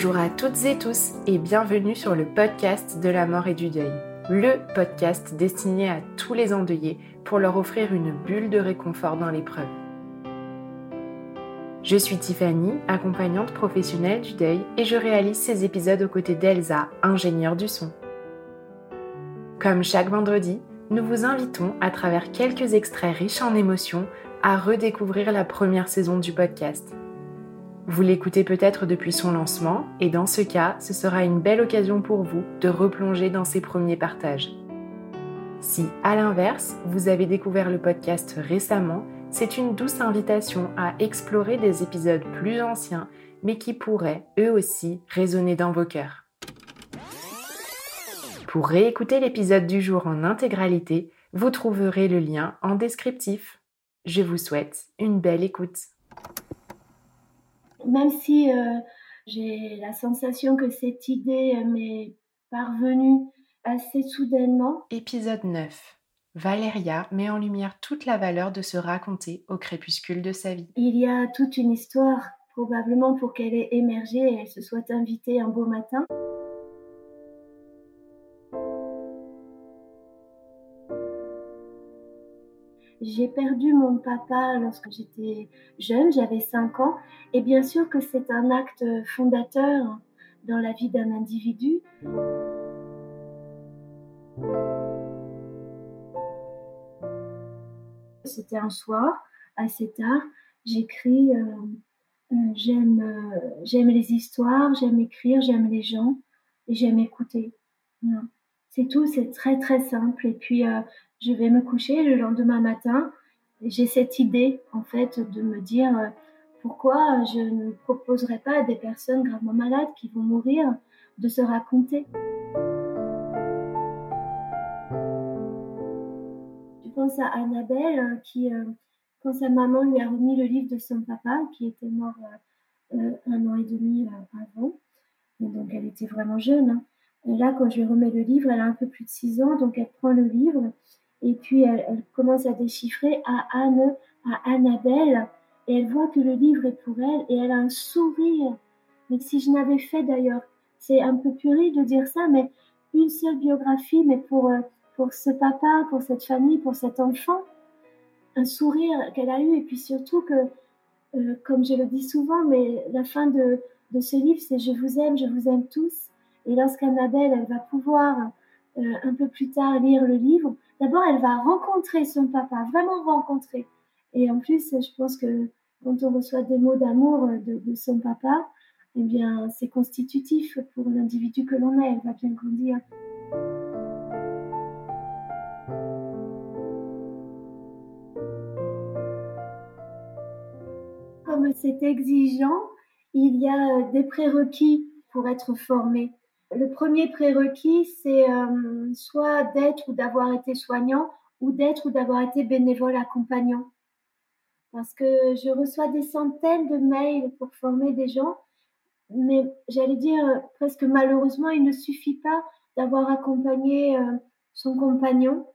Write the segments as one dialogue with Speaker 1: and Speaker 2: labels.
Speaker 1: Bonjour à toutes et tous et bienvenue sur le podcast de la mort et du deuil, le podcast destiné à tous les endeuillés pour leur offrir une bulle de réconfort dans l'épreuve. Je suis Tiffany, accompagnante professionnelle du deuil et je réalise ces épisodes aux côtés d'Elsa, ingénieure du son. Comme chaque vendredi, nous vous invitons à travers quelques extraits riches en émotions à redécouvrir la première saison du podcast. Vous l'écoutez peut-être depuis son lancement et dans ce cas, ce sera une belle occasion pour vous de replonger dans ses premiers partages. Si, à l'inverse, vous avez découvert le podcast récemment, c'est une douce invitation à explorer des épisodes plus anciens, mais qui pourraient, eux aussi, résonner dans vos cœurs. Pour réécouter l'épisode du jour en intégralité, vous trouverez le lien en descriptif. Je vous souhaite une belle écoute
Speaker 2: même si euh, j'ai la sensation que cette idée euh, m'est parvenue assez soudainement.
Speaker 1: Épisode 9. Valéria met en lumière toute la valeur de se raconter au crépuscule de sa vie.
Speaker 2: Il y a toute une histoire, probablement pour qu'elle ait émergé et elle se soit invitée un beau matin. J'ai perdu mon papa lorsque j'étais jeune, j'avais 5 ans, et bien sûr que c'est un acte fondateur dans la vie d'un individu. C'était un soir, assez tard, j'écris, euh, euh, j'aime, euh, j'aime les histoires, j'aime écrire, j'aime les gens, et j'aime écouter. C'est tout, c'est très très simple. Et puis je vais me coucher le lendemain matin. J'ai cette idée, en fait, de me dire euh, pourquoi je ne proposerai pas à des personnes gravement malades qui vont mourir de se raconter. Je pense à Annabelle euh, qui, euh, quand sa maman lui a remis le livre de son papa, qui était mort un an et demi avant, donc elle était vraiment jeune. Hein. Et là, quand je lui remets le livre, elle a un peu plus de 6 ans, donc elle prend le livre et puis elle, commence à déchiffrer à Anne, à Annabelle, et elle voit que le livre est pour elle, et elle a un sourire. Mais si je n'avais fait d'ailleurs, c'est un peu puéril de dire ça, mais une seule biographie, mais pour, euh, pour ce papa, pour cette famille, pour cet enfant, un sourire qu'elle a eu, et puis surtout que, euh, comme je le dis souvent, mais la fin de, de ce livre, c'est Je vous aime, je vous aime tous. Et lorsqu'Annabelle, elle va pouvoir euh, un peu plus tard lire le livre, d'abord elle va rencontrer son papa, vraiment rencontrer. Et en plus, je pense que quand on reçoit des mots d'amour de, son papa, eh bien, c'est constitutif pour l'individu que l'on est. Elle va bien grandir. Comme c'est exigeant, il y a des prérequis pour être formé. Le premier prérequis, c'est euh, soit d'être ou d'avoir été soignant ou d'être ou d'avoir été bénévole accompagnant. Parce que je reçois des centaines de mails pour former des gens, mais j'allais dire presque malheureusement, il ne suffit pas d'avoir accompagné euh, son compagnon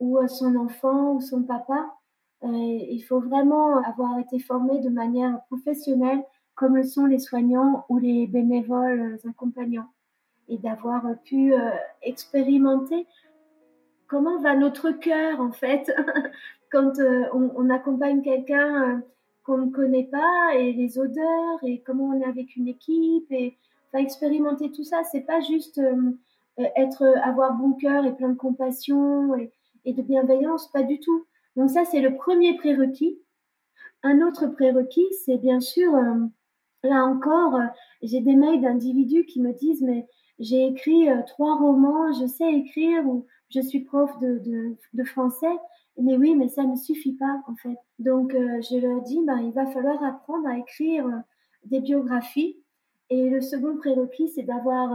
Speaker 2: ou euh, son enfant ou son papa. il faut vraiment avoir été formé de manière professionnelle comme le sont les soignants ou les bénévoles accompagnants et d'avoir pu euh, expérimenter comment va notre cœur en fait quand euh, on, accompagne quelqu'un, euh, qu'on ne connaît pas et les odeurs et comment on est avec une équipe et enfin expérimenter tout ça c'est pas juste être avoir bon cœur et plein de compassion et, de bienveillance pas du tout. Donc ça c'est le premier prérequis. Un autre prérequis c'est bien sûr là encore j'ai des mails d'individus qui me disent mais j'ai écrit trois romans je sais écrire ou je suis prof de, de, français mais oui, mais ça ne suffit pas en fait. Donc euh, je leur dis, bah, il va falloir apprendre à écrire euh, des biographies. Et le second prérequis, c'est d'avoir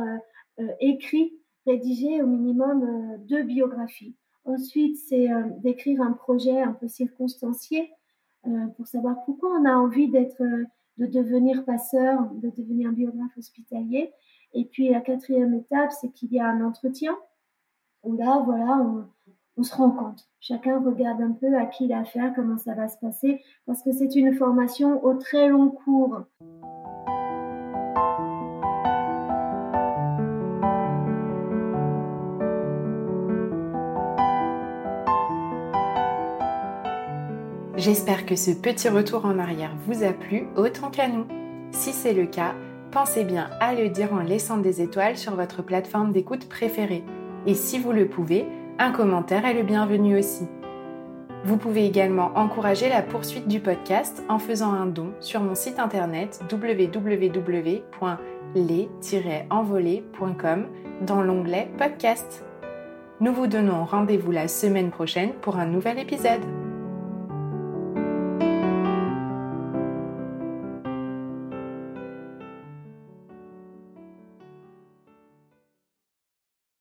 Speaker 2: euh, écrit, rédigé au minimum deux biographies. Ensuite, c'est d'écrire un projet un peu circonstancié pour savoir pourquoi on a envie d'être, de devenir passeur, de devenir biographe hospitalier. Et puis la quatrième étape, c'est qu'il y a un entretien où là, voilà, on, on se rend compte. Chacun regarde un peu à qui il a affaire, comment ça va se passer, parce que c'est une formation au très long cours.
Speaker 1: J'espère que ce petit retour en arrière vous a plu autant qu'à nous. Si c'est le cas, pensez bien à le dire en laissant des étoiles sur votre plateforme d'écoute préférée. Et si vous le pouvez, un commentaire est le bienvenu aussi. Vous pouvez également encourager la poursuite du podcast en faisant un don sur mon site internet www.les-envolés.com dans l'onglet podcast. Nous vous donnons rendez-vous la semaine prochaine pour un nouvel épisode.